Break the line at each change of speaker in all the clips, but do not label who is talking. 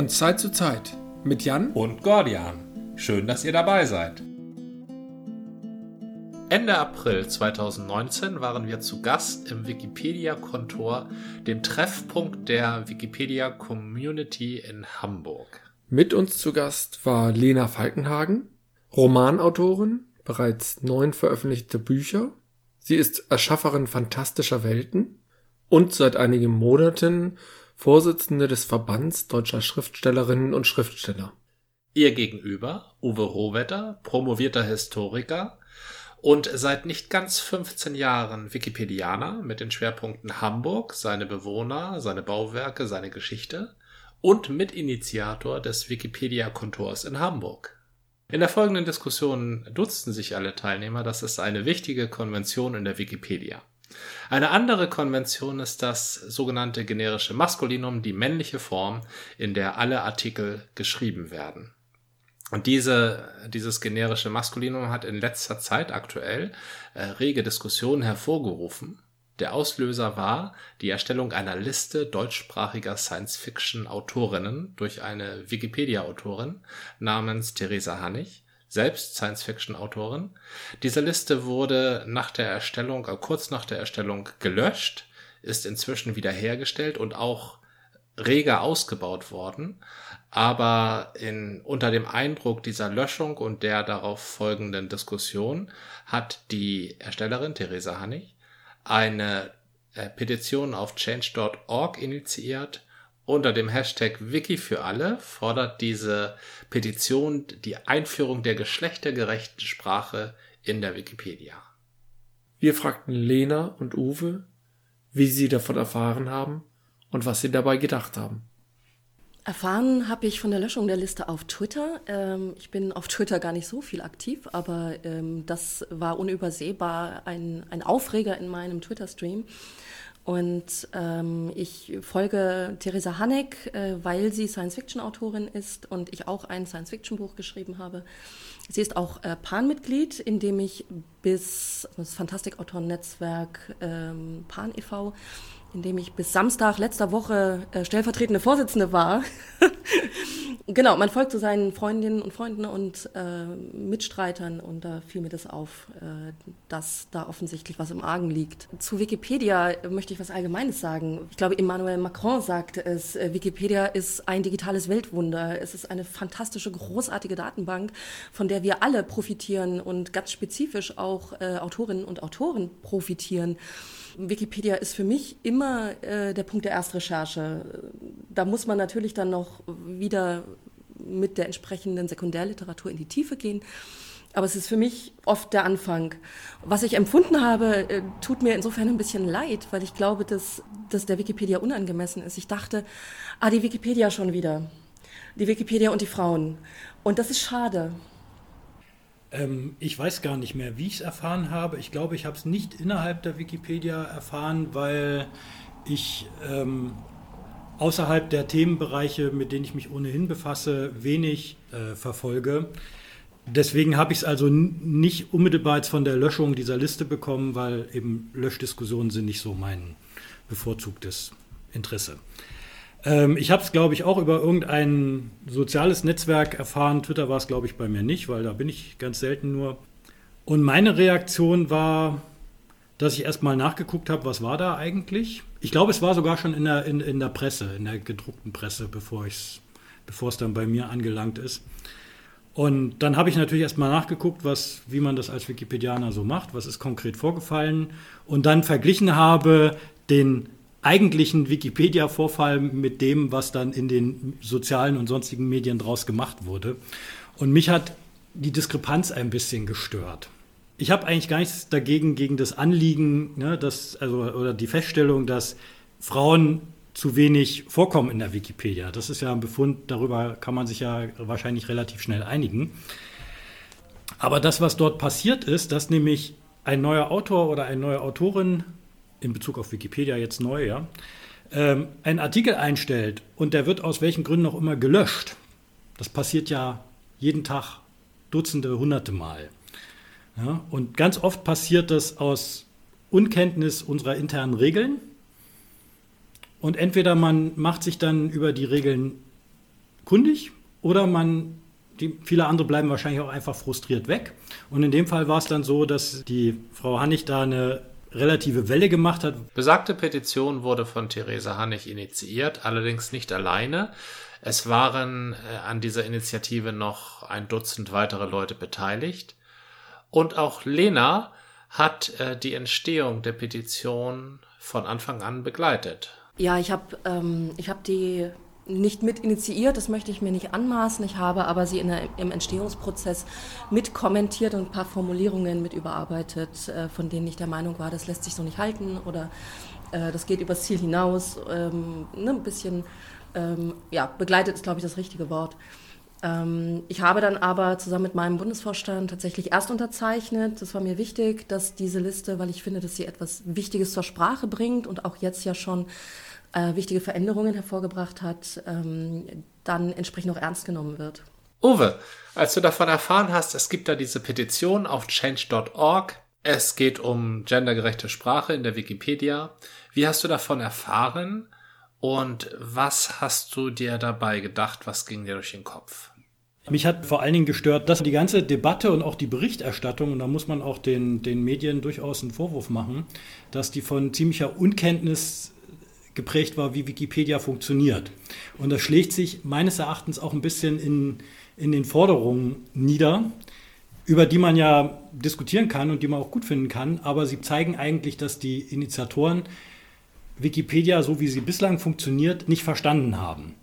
Von Zeit zu Zeit mit Jan
und Gordian. Schön, dass ihr dabei seid. Ende April 2019 waren wir zu Gast im Wikipedia-Kontor, dem Treffpunkt der Wikipedia-Community in Hamburg.
Mit uns zu Gast war Lena Falkenhagen, Romanautorin, bereits neun veröffentlichte Bücher. Sie ist Erschafferin fantastischer Welten und seit einigen Monaten Vorsitzende des Verbands deutscher Schriftstellerinnen und Schriftsteller.
Ihr gegenüber Uwe Rohwetter, promovierter Historiker und seit nicht ganz 15 Jahren Wikipedianer mit den Schwerpunkten Hamburg, seine Bewohner, seine Bauwerke, seine Geschichte und Mitinitiator des Wikipedia-Kontors in Hamburg. In der folgenden Diskussion dutzten sich alle Teilnehmer, das ist eine wichtige Konvention in der Wikipedia. Eine andere Konvention ist das sogenannte generische Maskulinum, die männliche Form, in der alle Artikel geschrieben werden. Und diese, dieses generische Maskulinum hat in letzter Zeit aktuell äh, rege Diskussionen hervorgerufen. Der Auslöser war die Erstellung einer Liste deutschsprachiger Science-Fiction-Autorinnen durch eine Wikipedia-Autorin namens Theresa Hannig, selbst Science-Fiction-Autorin. Diese Liste wurde nach der Erstellung, äh, kurz nach der Erstellung gelöscht, ist inzwischen wiederhergestellt und auch reger ausgebaut worden. Aber in, unter dem Eindruck dieser Löschung und der darauf folgenden Diskussion hat die Erstellerin Theresa Hannig eine äh, Petition auf change.org initiiert, unter dem Hashtag Wiki für alle fordert diese Petition die Einführung der geschlechtergerechten Sprache in der Wikipedia.
Wir fragten Lena und Uwe, wie sie davon erfahren haben und was sie dabei gedacht haben.
Erfahren habe ich von der Löschung der Liste auf Twitter. Ähm, ich bin auf Twitter gar nicht so viel aktiv, aber ähm, das war unübersehbar ein, ein Aufreger in meinem Twitter-Stream. Und ähm, ich folge Theresa Haneck, äh, weil sie Science-Fiction-Autorin ist und ich auch ein Science-Fiction-Buch geschrieben habe. Sie ist auch äh, PAN-Mitglied, in dem ich bis das Fantastikautoren-Netzwerk ähm, PAN e.V in dem ich bis Samstag letzter Woche äh, stellvertretende Vorsitzende war. genau, man folgt zu so seinen Freundinnen und Freunden und äh, Mitstreitern und da fiel mir das auf, äh, dass da offensichtlich was im Argen liegt. Zu Wikipedia möchte ich was Allgemeines sagen. Ich glaube, Emmanuel Macron sagte es, äh, Wikipedia ist ein digitales Weltwunder. Es ist eine fantastische, großartige Datenbank, von der wir alle profitieren und ganz spezifisch auch äh, Autorinnen und Autoren profitieren. Wikipedia ist für mich immer äh, der Punkt der Erstrecherche. Da muss man natürlich dann noch wieder mit der entsprechenden Sekundärliteratur in die Tiefe gehen. Aber es ist für mich oft der Anfang. Was ich empfunden habe, äh, tut mir insofern ein bisschen leid, weil ich glaube, dass, dass der Wikipedia unangemessen ist. Ich dachte, ah, die Wikipedia schon wieder. Die Wikipedia und die Frauen. Und das ist schade.
Ähm, ich weiß gar nicht mehr, wie ich es erfahren habe. Ich glaube, ich habe es nicht innerhalb der Wikipedia erfahren, weil ich ähm, außerhalb der Themenbereiche, mit denen ich mich ohnehin befasse, wenig äh, verfolge. Deswegen habe ich es also nicht unmittelbar jetzt von der Löschung dieser Liste bekommen, weil eben Löschdiskussionen sind nicht so mein bevorzugtes Interesse. Ähm, ich habe es, glaube ich, auch über irgendein soziales Netzwerk erfahren. Twitter war es, glaube ich, bei mir nicht, weil da bin ich ganz selten nur. Und meine Reaktion war, dass ich erstmal nachgeguckt habe, was war da eigentlich. Ich glaube, es war sogar schon in der, in, in der Presse, in der gedruckten Presse, bevor es dann bei mir angelangt ist. Und dann habe ich natürlich erstmal nachgeguckt, was, wie man das als Wikipedianer so macht, was ist konkret vorgefallen und dann verglichen habe den eigentlichen Wikipedia-Vorfall mit dem, was dann in den sozialen und sonstigen Medien draus gemacht wurde. Und mich hat die Diskrepanz ein bisschen gestört. Ich habe eigentlich gar nichts dagegen, gegen das Anliegen, ne, dass, also, oder die Feststellung, dass Frauen zu wenig vorkommen in der Wikipedia. Das ist ja ein Befund, darüber kann man sich ja wahrscheinlich relativ schnell einigen. Aber das, was dort passiert ist, dass nämlich ein neuer Autor oder eine neue Autorin in Bezug auf Wikipedia jetzt neu, ja, ähm, einen Artikel einstellt und der wird aus welchen Gründen auch immer gelöscht, das passiert ja jeden Tag Dutzende, Hunderte Mal. Ja, und ganz oft passiert das aus Unkenntnis unserer internen Regeln. Und entweder man macht sich dann über die Regeln kundig oder man die, viele andere bleiben wahrscheinlich auch einfach frustriert weg. Und in dem Fall war es dann so, dass die Frau Hannig da eine relative Welle gemacht hat.
Besagte Petition wurde von Theresa Hannig initiiert, allerdings nicht alleine. Es waren äh, an dieser Initiative noch ein Dutzend weitere Leute beteiligt. Und auch Lena hat äh, die Entstehung der Petition von Anfang an begleitet.
Ja, ich habe ähm, hab die nicht mit initiiert, das möchte ich mir nicht anmaßen. Ich habe aber sie der, im Entstehungsprozess mit kommentiert und ein paar Formulierungen mit überarbeitet, äh, von denen ich der Meinung war, das lässt sich so nicht halten oder äh, das geht übers Ziel hinaus. Ähm, ne, ein bisschen, ähm, ja, begleitet ist, glaube ich, das richtige Wort. Ähm, ich habe dann aber zusammen mit meinem Bundesvorstand tatsächlich erst unterzeichnet. Das war mir wichtig, dass diese Liste, weil ich finde, dass sie etwas Wichtiges zur Sprache bringt und auch jetzt ja schon äh, wichtige Veränderungen hervorgebracht hat, ähm, dann entsprechend auch ernst genommen wird.
Uwe, als du davon erfahren hast, es gibt da diese Petition auf change.org, es geht um gendergerechte Sprache in der Wikipedia, wie hast du davon erfahren und was hast du dir dabei gedacht, was ging dir durch den Kopf?
Mich hat vor allen Dingen gestört, dass die ganze Debatte und auch die Berichterstattung, und da muss man auch den, den Medien durchaus einen Vorwurf machen, dass die von ziemlicher Unkenntnis geprägt war, wie Wikipedia funktioniert. Und das schlägt sich meines Erachtens auch ein bisschen in, in den Forderungen nieder, über die man ja diskutieren kann und die man auch gut finden kann, aber sie zeigen eigentlich, dass die Initiatoren Wikipedia, so wie sie bislang funktioniert, nicht verstanden haben.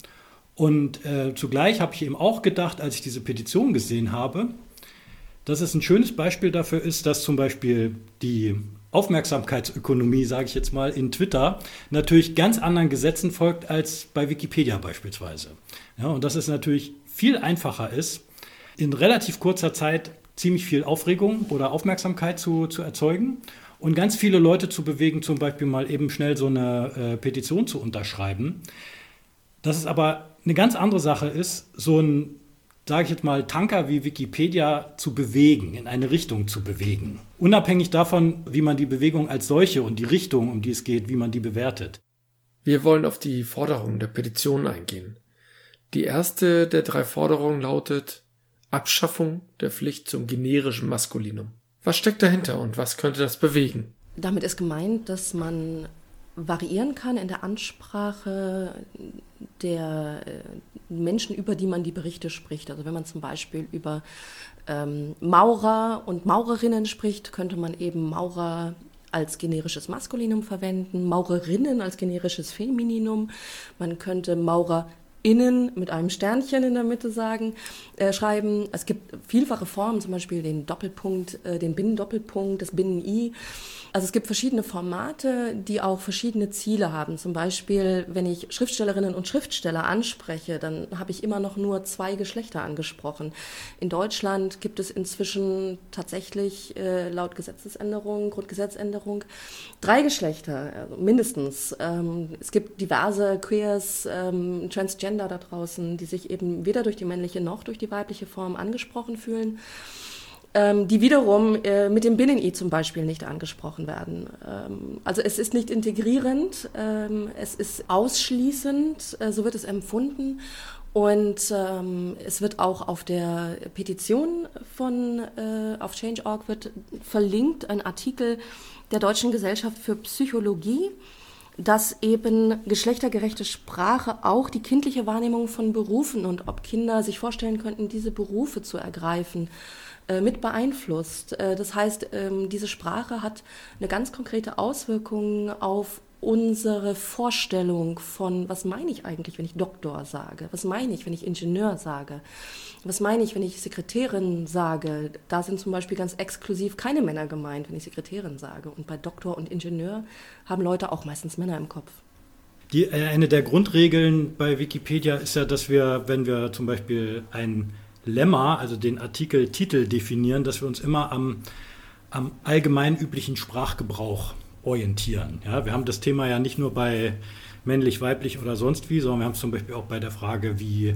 Und äh, zugleich habe ich eben auch gedacht, als ich diese Petition gesehen habe, dass es ein schönes Beispiel dafür ist, dass zum Beispiel die Aufmerksamkeitsökonomie, sage ich jetzt mal, in Twitter natürlich ganz anderen Gesetzen folgt als bei Wikipedia beispielsweise. Ja, und dass es natürlich viel einfacher ist, in relativ kurzer Zeit ziemlich viel Aufregung oder Aufmerksamkeit zu, zu erzeugen und ganz viele Leute zu bewegen, zum Beispiel mal eben schnell so eine äh, Petition zu unterschreiben. Dass es aber eine ganz andere Sache ist, so ein sage ich jetzt mal, Tanker wie Wikipedia zu bewegen, in eine Richtung zu bewegen. Unabhängig davon, wie man die Bewegung als solche und die Richtung, um die es geht, wie man die bewertet.
Wir wollen auf die Forderungen der Petition eingehen. Die erste der drei Forderungen lautet Abschaffung der Pflicht zum generischen Maskulinum. Was steckt dahinter und was könnte das bewegen?
Damit ist gemeint, dass man variieren kann in der Ansprache der äh, Menschen, über die man die Berichte spricht. Also wenn man zum Beispiel über ähm, Maurer und Maurerinnen spricht, könnte man eben Maurer als generisches Maskulinum verwenden, Maurerinnen als generisches Femininum. Man könnte Maurer innen mit einem Sternchen in der Mitte sagen, äh, schreiben. Es gibt vielfache Formen, zum Beispiel den Doppelpunkt, äh, den Binnendoppelpunkt, das Binnen-I. Also es gibt verschiedene Formate, die auch verschiedene Ziele haben. Zum Beispiel, wenn ich Schriftstellerinnen und Schriftsteller anspreche, dann habe ich immer noch nur zwei Geschlechter angesprochen. In Deutschland gibt es inzwischen tatsächlich äh, laut Gesetzesänderung, Grundgesetzänderung, drei Geschlechter, also mindestens. Ähm, es gibt diverse Queers, ähm, Transgender da draußen, die sich eben weder durch die männliche noch durch die weibliche Form angesprochen fühlen ähm, die wiederum äh, mit dem Binnen-I zum Beispiel nicht angesprochen werden. Ähm, also es ist nicht integrierend, ähm, es ist ausschließend, äh, so wird es empfunden. Und ähm, es wird auch auf der Petition von äh, auf Change.org wird verlinkt ein Artikel der Deutschen Gesellschaft für Psychologie, dass eben geschlechtergerechte Sprache auch die kindliche Wahrnehmung von Berufen und ob Kinder sich vorstellen könnten, diese Berufe zu ergreifen, äh, mit beeinflusst. Äh, das heißt, ähm, diese Sprache hat eine ganz konkrete Auswirkung auf unsere Vorstellung von, was meine ich eigentlich, wenn ich Doktor sage? Was meine ich, wenn ich Ingenieur sage? Was meine ich, wenn ich Sekretärin sage? Da sind zum Beispiel ganz exklusiv keine Männer gemeint, wenn ich Sekretärin sage. Und bei Doktor und Ingenieur haben Leute auch meistens Männer im Kopf.
Die, äh, eine der Grundregeln bei Wikipedia ist ja, dass wir, wenn wir zum Beispiel ein Lemma, also den Artikeltitel definieren, dass wir uns immer am, am allgemein üblichen Sprachgebrauch orientieren. Ja, wir haben das Thema ja nicht nur bei männlich, weiblich oder sonst wie, sondern wir haben es zum Beispiel auch bei der Frage, wie,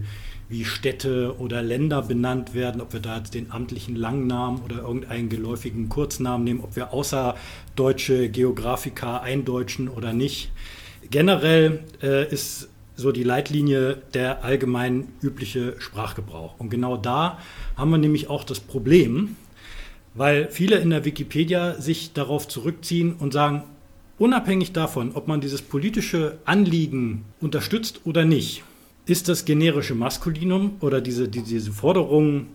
wie Städte oder Länder benannt werden, ob wir da jetzt den amtlichen Langnamen oder irgendeinen geläufigen Kurznamen nehmen, ob wir außer deutsche Geografika eindeutschen oder nicht. Generell äh, ist so die Leitlinie der allgemein übliche Sprachgebrauch. Und genau da haben wir nämlich auch das Problem, weil viele in der Wikipedia sich darauf zurückziehen und sagen, unabhängig davon, ob man dieses politische Anliegen unterstützt oder nicht, ist das generische Maskulinum oder diese, diese Forderung,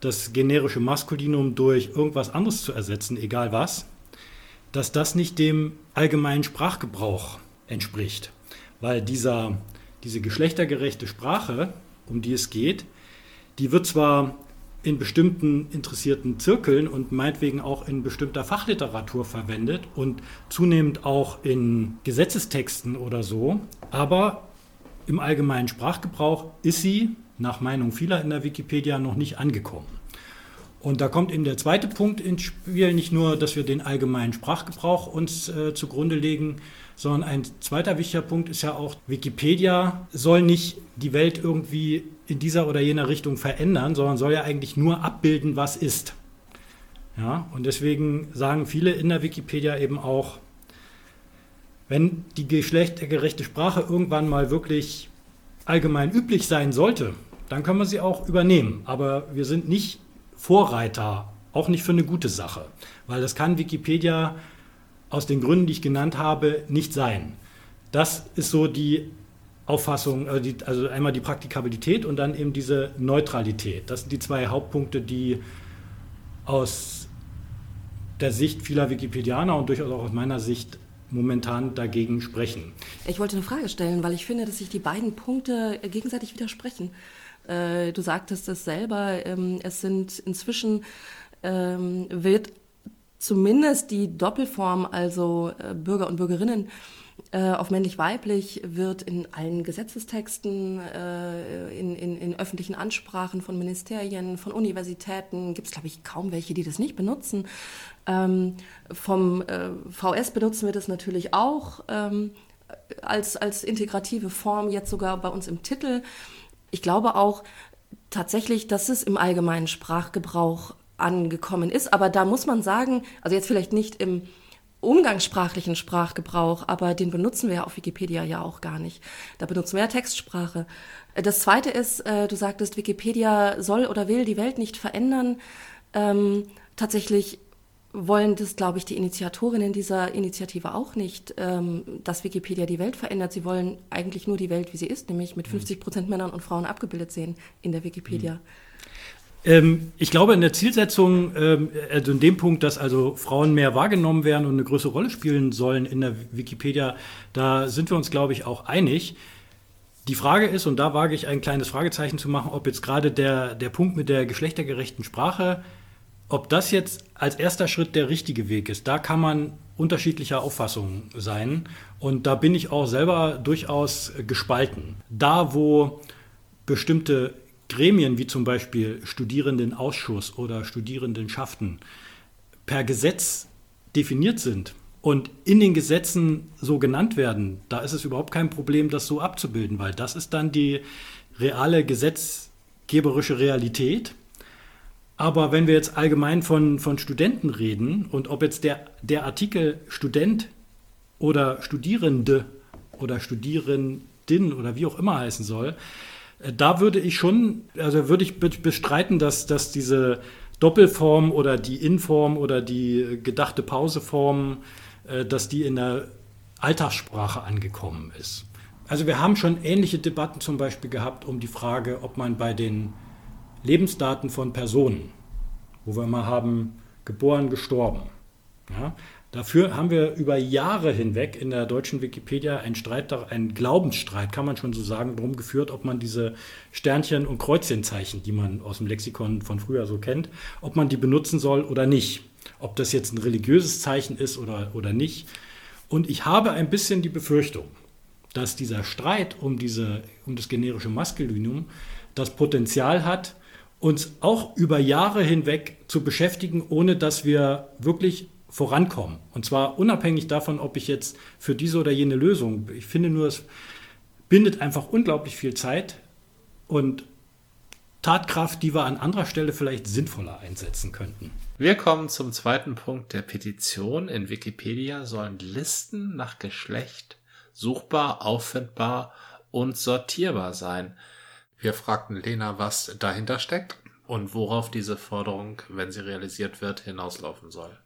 das generische Maskulinum durch irgendwas anderes zu ersetzen, egal was, dass das nicht dem allgemeinen Sprachgebrauch entspricht. Weil dieser, diese geschlechtergerechte Sprache, um die es geht, die wird zwar in bestimmten interessierten Zirkeln und meinetwegen auch in bestimmter Fachliteratur verwendet und zunehmend auch in Gesetzestexten oder so, aber im allgemeinen Sprachgebrauch ist sie nach Meinung vieler in der Wikipedia noch nicht angekommen. Und da kommt eben der zweite Punkt ins Spiel, nicht nur, dass wir den allgemeinen Sprachgebrauch uns äh, zugrunde legen, sondern ein zweiter wichtiger Punkt ist ja auch, Wikipedia soll nicht die Welt irgendwie in dieser oder jener Richtung verändern, sondern soll ja eigentlich nur abbilden, was ist. Ja, und deswegen sagen viele in der Wikipedia eben auch, wenn die geschlechtergerechte Sprache irgendwann mal wirklich allgemein üblich sein sollte, dann können wir sie auch übernehmen. Aber wir sind nicht Vorreiter, auch nicht für eine gute Sache, weil das kann Wikipedia aus den Gründen, die ich genannt habe, nicht sein. Das ist so die Auffassung, also, die, also einmal die Praktikabilität und dann eben diese Neutralität. Das sind die zwei Hauptpunkte, die aus der Sicht vieler Wikipedianer und durchaus auch aus meiner Sicht momentan dagegen sprechen.
Ich wollte eine Frage stellen, weil ich finde, dass sich die beiden Punkte gegenseitig widersprechen. Äh, du sagtest es selber, ähm, es sind inzwischen ähm, wird zumindest die Doppelform, also äh, Bürger und Bürgerinnen, äh, auf männlich-weiblich wird in allen Gesetzestexten, äh, in, in, in, öffentlichen Ansprachen von Ministerien, von Universitäten, gibt es, glaube ich, kaum welche, die das nicht benutzen. Ähm, vom äh, VS benutzen wir das natürlich auch ähm, als, als integrative Form, jetzt sogar bei uns im Titel. Ich glaube auch tatsächlich, dass es im allgemeinen Sprachgebrauch angekommen ist. Aber da muss man sagen, also jetzt vielleicht nicht im umgangssprachlichen Sprachgebrauch, aber den benutzen wir ja auf Wikipedia ja auch gar nicht. Da benutzen wir ja Textsprache. Das Zweite ist, äh, du sagtest, Wikipedia soll oder will die Welt nicht verändern. Ähm, tatsächlich wollen das, glaube ich, die Initiatorinnen dieser Initiative auch nicht, ähm, dass Wikipedia die Welt verändert. Sie wollen eigentlich nur die Welt, wie sie ist, nämlich mit 50 mhm. Prozent Männern und Frauen abgebildet sehen in der Wikipedia. Mhm.
Ähm, ich glaube, in der Zielsetzung, ähm, also in dem Punkt, dass also Frauen mehr wahrgenommen werden und eine größere Rolle spielen sollen in der Wikipedia, da sind wir uns, glaube ich, auch einig. Die Frage ist, und da wage ich ein kleines Fragezeichen zu machen, ob jetzt gerade der, der Punkt mit der geschlechtergerechten Sprache, ob das jetzt als erster Schritt der richtige Weg ist. Da kann man unterschiedlicher Auffassung sein. Und da bin ich auch selber durchaus gespalten. Da, wo bestimmte Gremien wie zum Beispiel Studierendenausschuss oder Studierendenschaften per Gesetz definiert sind und in den Gesetzen so genannt werden, da ist es überhaupt kein Problem, das so abzubilden, weil das ist dann die reale gesetzgeberische Realität. Aber wenn wir jetzt allgemein von, von Studenten reden und ob jetzt der, der Artikel Student oder Studierende oder Studierendin oder wie auch immer heißen soll, da würde ich schon, also würde ich bestreiten, dass, dass diese Doppelform oder die Inform oder die gedachte Pauseform, äh, dass die in der Alltagssprache angekommen ist. Also wir haben schon ähnliche Debatten zum Beispiel gehabt um die Frage, ob man bei den Lebensdaten von Personen, wo wir mal haben, geboren, gestorben, ja, Dafür haben wir über Jahre hinweg in der deutschen Wikipedia einen Streit, einen Glaubensstreit, kann man schon so sagen, darum geführt, ob man diese Sternchen- und Kreuzchenzeichen, die man aus dem Lexikon von früher so kennt, ob man die benutzen soll oder nicht. Ob das jetzt ein religiöses Zeichen ist oder, oder nicht. Und ich habe ein bisschen die Befürchtung, dass dieser Streit um, diese, um das generische Maskulinum das Potenzial hat, uns auch über Jahre hinweg zu beschäftigen, ohne dass wir wirklich vorankommen. Und zwar unabhängig davon, ob ich jetzt für diese oder jene Lösung, ich finde nur, es bindet einfach unglaublich viel Zeit und Tatkraft, die wir an anderer Stelle vielleicht sinnvoller einsetzen könnten.
Wir kommen zum zweiten Punkt der Petition. In Wikipedia sollen Listen nach Geschlecht suchbar, auffindbar und sortierbar sein. Wir fragten Lena, was dahinter steckt und worauf diese Forderung, wenn sie realisiert wird, hinauslaufen soll.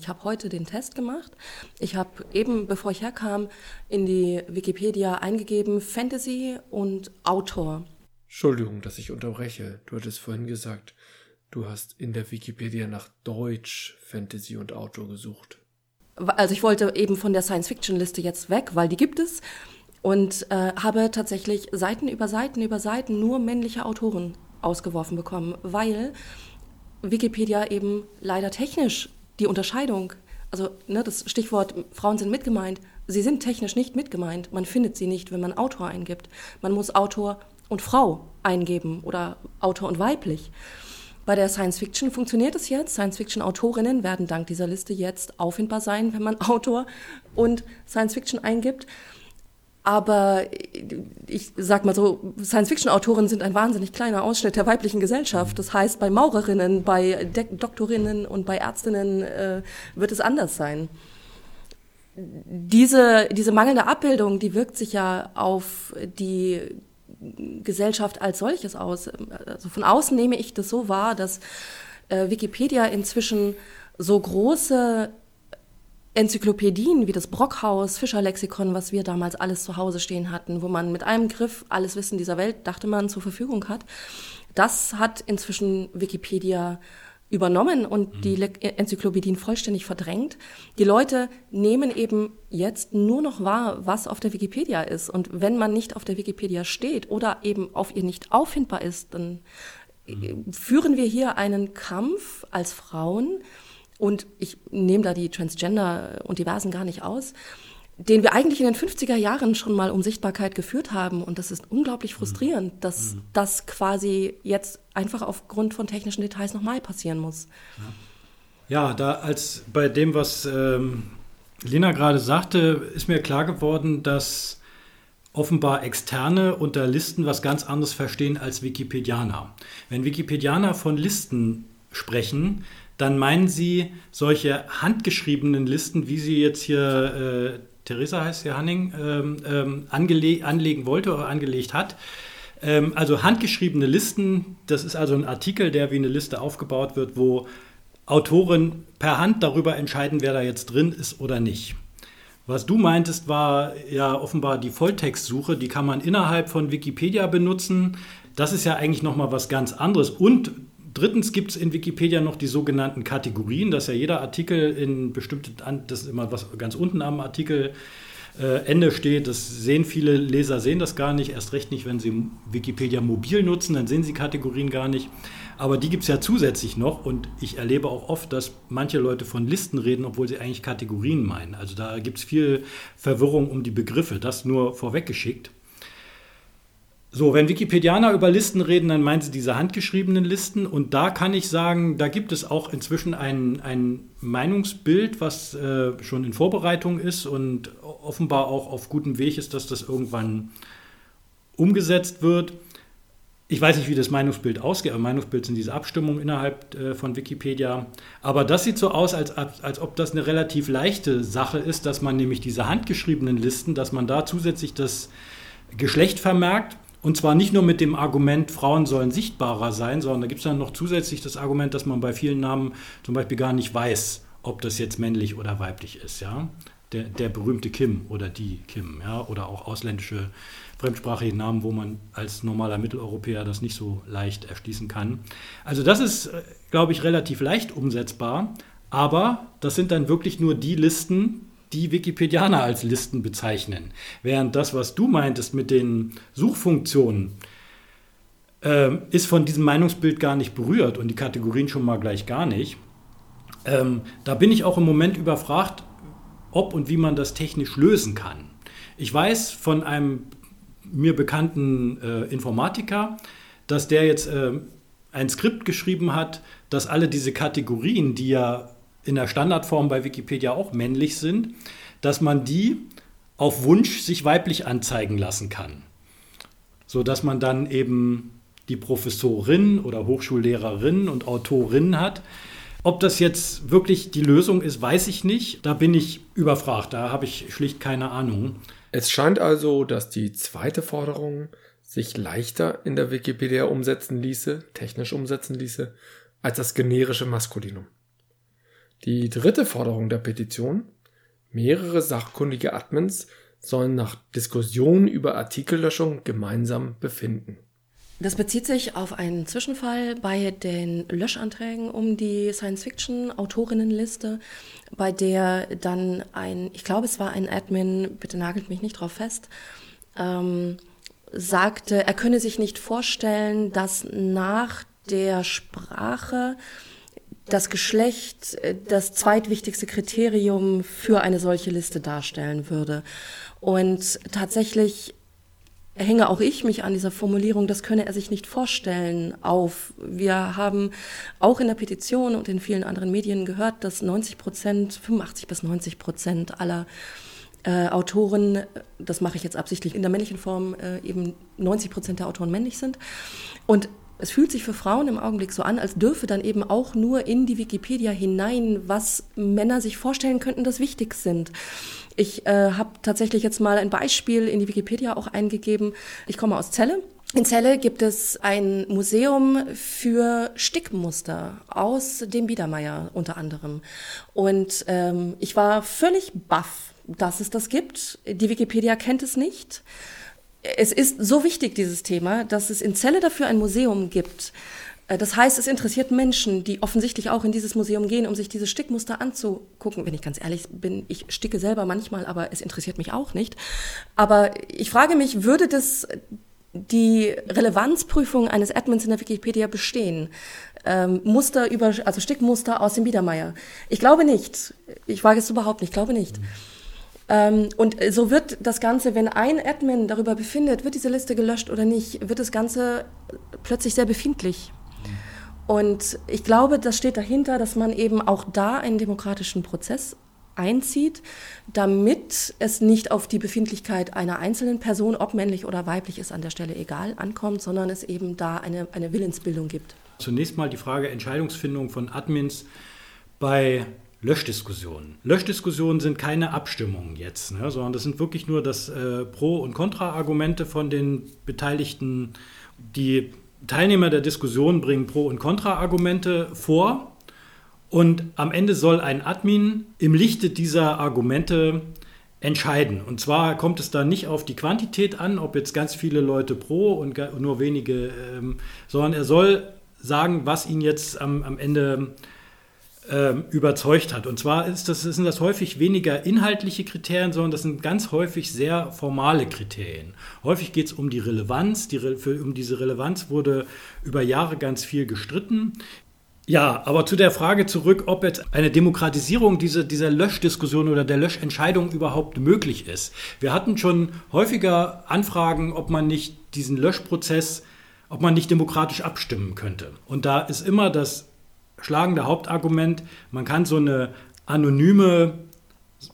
Ich habe heute den Test gemacht. Ich habe eben, bevor ich herkam, in die Wikipedia eingegeben Fantasy und Autor.
Entschuldigung, dass ich unterbreche. Du hattest vorhin gesagt, du hast in der Wikipedia nach Deutsch Fantasy und Autor gesucht.
Also ich wollte eben von der Science-Fiction-Liste jetzt weg, weil die gibt es. Und äh, habe tatsächlich Seiten über Seiten über Seiten nur männliche Autoren ausgeworfen bekommen, weil Wikipedia eben leider technisch die Unterscheidung, also ne, das Stichwort Frauen sind mitgemeint, sie sind technisch nicht mitgemeint. Man findet sie nicht, wenn man Autor eingibt. Man muss Autor und Frau eingeben oder Autor und weiblich. Bei der Science Fiction funktioniert es jetzt. Science Fiction Autorinnen werden dank dieser Liste jetzt auffindbar sein, wenn man Autor und Science Fiction eingibt. Aber ich sag mal so, Science-Fiction-Autoren sind ein wahnsinnig kleiner Ausschnitt der weiblichen Gesellschaft. Das heißt, bei Maurerinnen, bei De Doktorinnen und bei Ärztinnen äh, wird es anders sein. Diese, diese mangelnde Abbildung, die wirkt sich ja auf die Gesellschaft als solches aus. Also von außen nehme ich das so wahr, dass äh, Wikipedia inzwischen so große Enzyklopädien wie das Brockhaus, Fischerlexikon, was wir damals alles zu Hause stehen hatten, wo man mit einem Griff alles Wissen dieser Welt, dachte man, zur Verfügung hat. Das hat inzwischen Wikipedia übernommen und mhm. die Le Enzyklopädien vollständig verdrängt. Die Leute nehmen eben jetzt nur noch wahr, was auf der Wikipedia ist. Und wenn man nicht auf der Wikipedia steht oder eben auf ihr nicht auffindbar ist, dann mhm. führen wir hier einen Kampf als Frauen, und ich nehme da die Transgender und Diversen gar nicht aus, den wir eigentlich in den 50er Jahren schon mal um Sichtbarkeit geführt haben. Und das ist unglaublich frustrierend, dass mhm. das quasi jetzt einfach aufgrund von technischen Details nochmal passieren muss.
Ja, da als bei dem, was ähm, Lena gerade sagte, ist mir klar geworden, dass offenbar Externe unter Listen was ganz anderes verstehen als Wikipedianer. Wenn Wikipedianer von Listen sprechen, dann meinen Sie solche handgeschriebenen Listen, wie sie jetzt hier, äh, Theresa heißt ja Hanning, ähm, ähm, anlegen wollte oder angelegt hat. Ähm, also handgeschriebene Listen, das ist also ein Artikel, der wie eine Liste aufgebaut wird, wo Autoren per Hand darüber entscheiden, wer da jetzt drin ist oder nicht. Was du meintest, war ja offenbar die Volltextsuche, die kann man innerhalb von Wikipedia benutzen. Das ist ja eigentlich nochmal was ganz anderes. Und Drittens gibt es in Wikipedia noch die sogenannten Kategorien, dass ja jeder Artikel in bestimmte, das ist immer was ganz unten am Artikel äh, Ende steht. Das sehen viele Leser, sehen das gar nicht, erst recht nicht, wenn sie Wikipedia mobil nutzen, dann sehen sie Kategorien gar nicht. Aber die gibt es ja zusätzlich noch und ich erlebe auch oft, dass manche Leute von Listen reden, obwohl sie eigentlich Kategorien meinen. Also da gibt es viel Verwirrung um die Begriffe, das nur vorweggeschickt. So, wenn Wikipedianer über Listen reden, dann meinen sie diese handgeschriebenen Listen. Und da kann ich sagen, da gibt es auch inzwischen ein, ein Meinungsbild, was äh, schon in Vorbereitung ist und offenbar auch auf gutem Weg ist, dass das irgendwann umgesetzt wird. Ich weiß nicht, wie das Meinungsbild ausgeht, aber Meinungsbild sind diese Abstimmungen innerhalb äh, von Wikipedia. Aber das sieht so aus, als, als ob das eine relativ leichte Sache ist, dass man nämlich diese handgeschriebenen Listen, dass man da zusätzlich das Geschlecht vermerkt und zwar nicht nur mit dem Argument, Frauen sollen sichtbarer sein, sondern da gibt es dann noch zusätzlich das Argument, dass man bei vielen Namen zum Beispiel gar nicht weiß, ob das jetzt männlich oder weiblich ist. Ja? Der, der berühmte Kim oder die Kim ja? oder auch ausländische fremdsprachige Namen, wo man als normaler Mitteleuropäer das nicht so leicht erschließen kann. Also das ist, äh, glaube ich, relativ leicht umsetzbar, aber das sind dann wirklich nur die Listen, die Wikipedianer als Listen bezeichnen. Während das, was du meintest mit den Suchfunktionen, äh, ist von diesem Meinungsbild gar nicht berührt und die Kategorien schon mal gleich gar nicht. Ähm, da bin ich auch im Moment überfragt, ob und wie man das technisch lösen kann. Ich weiß von einem mir bekannten äh, Informatiker, dass der jetzt äh, ein Skript geschrieben hat, dass alle diese Kategorien, die ja in der Standardform bei Wikipedia auch männlich sind, dass man die auf Wunsch sich weiblich anzeigen lassen kann. So dass man dann eben die Professorin oder Hochschullehrerin und Autorin hat. Ob das jetzt wirklich die Lösung ist, weiß ich nicht. Da bin ich überfragt. Da habe ich schlicht keine Ahnung.
Es scheint also, dass die zweite Forderung sich leichter in der Wikipedia umsetzen ließe, technisch umsetzen ließe, als das generische Maskulinum. Die dritte Forderung der Petition, mehrere sachkundige Admins sollen nach Diskussionen über Artikellöschung gemeinsam befinden.
Das bezieht sich auf einen Zwischenfall bei den Löschanträgen um die Science-Fiction-Autorinnenliste, bei der dann ein, ich glaube, es war ein Admin, bitte nagelt mich nicht drauf fest, ähm, sagte, er könne sich nicht vorstellen, dass nach der Sprache das Geschlecht äh, das zweitwichtigste Kriterium für eine solche Liste darstellen würde. Und tatsächlich hänge auch ich mich an dieser Formulierung, das könne er sich nicht vorstellen, auf. Wir haben auch in der Petition und in vielen anderen Medien gehört, dass 90 Prozent, 85 bis 90 Prozent aller äh, Autoren, das mache ich jetzt absichtlich in der männlichen Form, äh, eben 90 Prozent der Autoren männlich sind. Und es fühlt sich für Frauen im Augenblick so an, als dürfe dann eben auch nur in die Wikipedia hinein, was Männer sich vorstellen könnten, das wichtig sind. Ich äh, habe tatsächlich jetzt mal ein Beispiel in die Wikipedia auch eingegeben. Ich komme aus Celle. In Celle gibt es ein Museum für Stickmuster aus dem Biedermeier unter anderem. Und ähm, ich war völlig baff dass es das gibt. Die Wikipedia kennt es nicht. Es ist so wichtig, dieses Thema, dass es in Celle dafür ein Museum gibt. Äh, das heißt, es interessiert Menschen, die offensichtlich auch in dieses Museum gehen, um sich diese Stickmuster anzugucken. Wenn ich ganz ehrlich bin, ich sticke selber manchmal, aber es interessiert mich auch nicht. Aber ich frage mich, würde das die Relevanzprüfung eines Admins in der Wikipedia bestehen? Ähm, Muster über, also Stickmuster aus dem Biedermeier? Ich glaube nicht. Ich wage es überhaupt nicht. Ich glaube nicht. Mhm. Ähm, und so wird das Ganze, wenn ein Admin darüber befindet, wird diese Liste gelöscht oder nicht, wird das Ganze plötzlich sehr befindlich. Und ich glaube, das steht dahinter, dass man eben auch da einen demokratischen Prozess einzieht, damit es nicht auf die Befindlichkeit einer einzelnen Person, ob männlich oder weiblich ist an der Stelle egal, ankommt, sondern es eben da eine, eine Willensbildung gibt.
Zunächst mal die Frage Entscheidungsfindung von Admins bei Löschdiskussionen. Löschdiskussionen sind keine Abstimmungen jetzt, ne, sondern das sind wirklich nur das äh, Pro- und Kontra-Argumente von den Beteiligten. Die Teilnehmer der Diskussion bringen Pro- und Kontra-Argumente vor und am Ende soll ein Admin im Lichte dieser Argumente entscheiden. Und zwar kommt es da nicht auf die Quantität an, ob jetzt ganz viele Leute pro und nur wenige, ähm, sondern er soll sagen, was ihn jetzt am, am Ende ähm, überzeugt hat. Und zwar ist das, sind das häufig weniger inhaltliche Kriterien, sondern das sind ganz häufig sehr formale Kriterien. Häufig geht es um die Relevanz. Die, für, um diese Relevanz wurde über Jahre ganz viel gestritten. Ja, aber zu der Frage zurück, ob jetzt eine Demokratisierung dieser, dieser Löschdiskussion oder der Löschentscheidung überhaupt möglich ist. Wir hatten schon häufiger Anfragen, ob man nicht diesen Löschprozess, ob man nicht demokratisch abstimmen könnte. Und da ist immer das schlagende Hauptargument, man kann so eine anonyme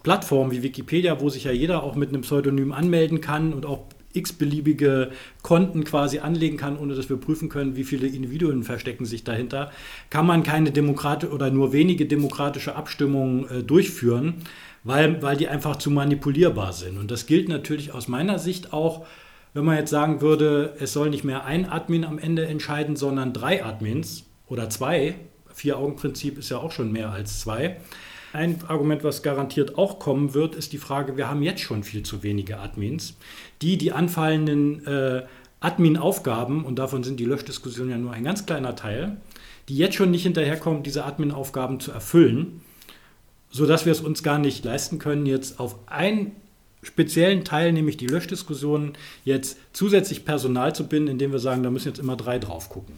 Plattform wie Wikipedia, wo sich ja jeder auch mit einem Pseudonym anmelden kann und auch x-beliebige Konten quasi anlegen kann, ohne dass wir prüfen können, wie viele Individuen verstecken sich dahinter, kann man keine demokratische oder nur wenige demokratische Abstimmungen äh, durchführen, weil, weil die einfach zu manipulierbar sind. Und das gilt natürlich aus meiner Sicht auch, wenn man jetzt sagen würde, es soll nicht mehr ein Admin am Ende entscheiden, sondern drei Admins oder zwei, Vier-Augen-Prinzip ist ja auch schon mehr als zwei. Ein Argument, was garantiert auch kommen wird, ist die Frage, wir haben jetzt schon viel zu wenige Admins, die die anfallenden äh, Admin-Aufgaben, und davon sind die Löschdiskussionen ja nur ein ganz kleiner Teil, die jetzt schon nicht hinterherkommen, diese Admin-Aufgaben zu erfüllen, sodass wir es uns gar nicht leisten können, jetzt auf einen speziellen Teil, nämlich die Löschdiskussionen, jetzt zusätzlich Personal zu binden, indem wir sagen, da müssen jetzt immer drei drauf gucken.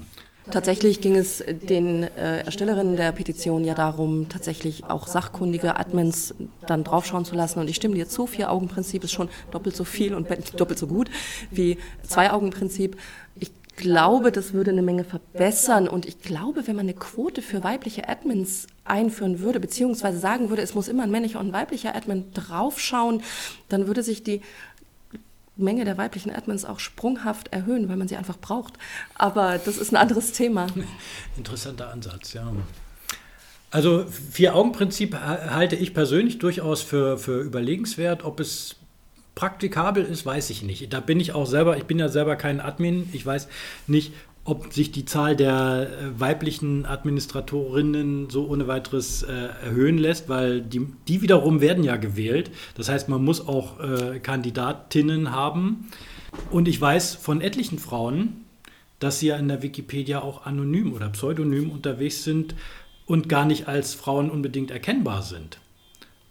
Tatsächlich ging es den äh, Erstellerinnen der Petition ja darum, tatsächlich auch sachkundige Admins dann draufschauen zu lassen. Und ich stimme dir zu, Vier-Augen-Prinzip ist schon doppelt so viel und doppelt so gut wie Zwei-Augen-Prinzip. Ich glaube, das würde eine Menge verbessern. Und ich glaube, wenn man eine Quote für weibliche Admins einführen würde, beziehungsweise sagen würde, es muss immer ein männlicher und ein weiblicher Admin draufschauen, dann würde sich die Menge der weiblichen Admins auch sprunghaft erhöhen, weil man sie einfach braucht. Aber das ist ein anderes Thema.
Interessanter Ansatz, ja. Also Vier-Augen-Prinzip halte ich persönlich durchaus für, für überlegenswert. Ob es praktikabel ist, weiß ich nicht. Da bin ich auch selber, ich bin ja selber kein Admin. Ich weiß nicht, ob sich die Zahl der äh, weiblichen Administratorinnen so ohne weiteres äh, erhöhen lässt, weil die, die wiederum werden ja gewählt. Das heißt, man muss auch äh, Kandidatinnen haben. Und ich weiß von etlichen Frauen, dass sie ja in der Wikipedia auch anonym oder pseudonym unterwegs sind und gar nicht als Frauen unbedingt erkennbar sind.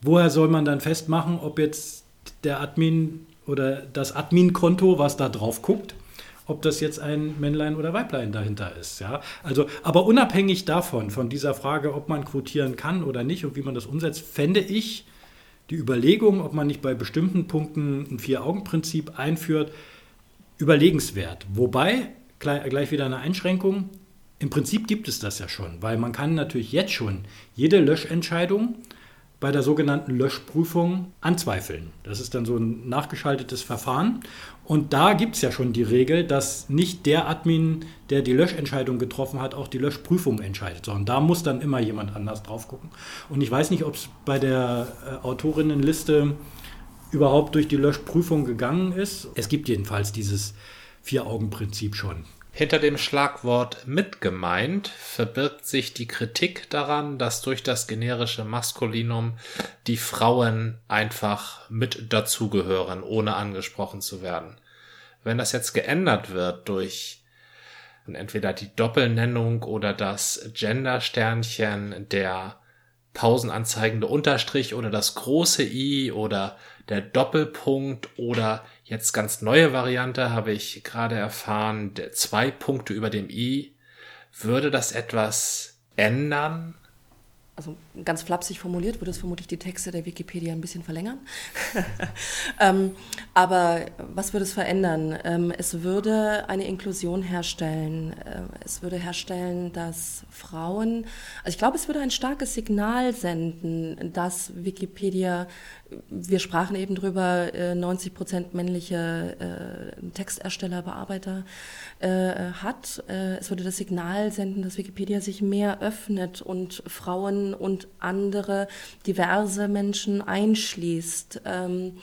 Woher soll man dann festmachen, ob jetzt der Admin oder das Admin-Konto, was da drauf guckt, ob das jetzt ein Männlein oder Weiblein dahinter ist. Ja? Also, aber unabhängig davon, von dieser Frage, ob man quotieren kann oder nicht und wie man das umsetzt, fände ich die Überlegung, ob man nicht bei bestimmten Punkten ein Vier-Augen-Prinzip einführt, überlegenswert. Wobei, gleich wieder eine Einschränkung, im Prinzip gibt es das ja schon, weil man kann natürlich jetzt schon jede Löschentscheidung bei der sogenannten Löschprüfung anzweifeln. Das ist dann so ein nachgeschaltetes Verfahren. Und da gibt es ja schon die Regel, dass nicht der Admin, der die Löschentscheidung getroffen hat, auch die Löschprüfung entscheidet, sondern da muss dann immer jemand anders drauf gucken. Und ich weiß nicht, ob es bei der äh, Autorinnenliste überhaupt durch die Löschprüfung gegangen ist. Es gibt jedenfalls dieses Vier-Augen-Prinzip schon.
Hinter dem Schlagwort mitgemeint verbirgt sich die Kritik daran, dass durch das generische Maskulinum die Frauen einfach mit dazugehören, ohne angesprochen zu werden. Wenn das jetzt geändert wird durch entweder die Doppelnennung oder das Gendersternchen, der pausenanzeigende Unterstrich oder das große i oder der Doppelpunkt oder Jetzt ganz neue Variante habe ich gerade erfahren, zwei Punkte über dem i. Würde das etwas ändern?
also ganz flapsig formuliert, würde es vermutlich die Texte der Wikipedia ein bisschen verlängern. ähm, aber was würde es verändern? Ähm, es würde eine Inklusion herstellen. Äh, es würde herstellen, dass Frauen, also ich glaube, es würde ein starkes Signal senden, dass Wikipedia, wir sprachen eben drüber, äh, 90 Prozent männliche äh, Textersteller, Bearbeiter äh, hat. Äh, es würde das Signal senden, dass Wikipedia sich mehr öffnet und Frauen und andere diverse Menschen einschließt. Ähm,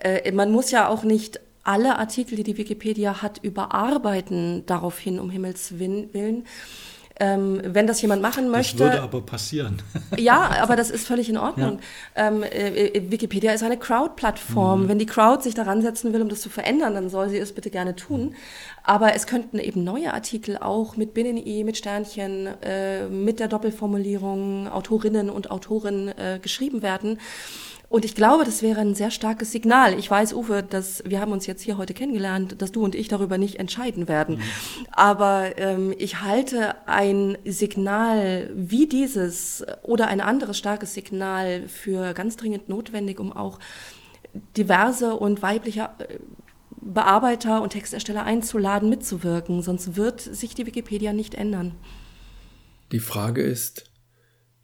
äh, man muss ja auch nicht alle Artikel, die die Wikipedia hat, überarbeiten daraufhin, um Himmels Willen. Ähm, wenn das jemand machen möchte. Das
würde aber passieren.
ja, aber das ist völlig in Ordnung. Ja. Ähm, äh, äh, Wikipedia ist eine Crowd-Plattform. Mhm. Wenn die Crowd sich daran setzen will, um das zu verändern, dann soll sie es bitte gerne tun. Aber es könnten eben neue Artikel auch mit Binnen-I, mit Sternchen, äh, mit der Doppelformulierung Autorinnen und Autoren äh, geschrieben werden. Und ich glaube, das wäre ein sehr starkes Signal. Ich weiß, Uwe, dass wir haben uns jetzt hier heute kennengelernt, dass du und ich darüber nicht entscheiden werden. Mhm. Aber ähm, ich halte ein Signal wie dieses oder ein anderes starkes Signal für ganz dringend notwendig, um auch diverse und weibliche äh, Bearbeiter und Textersteller einzuladen, mitzuwirken. Sonst wird sich die Wikipedia nicht ändern.
Die Frage ist,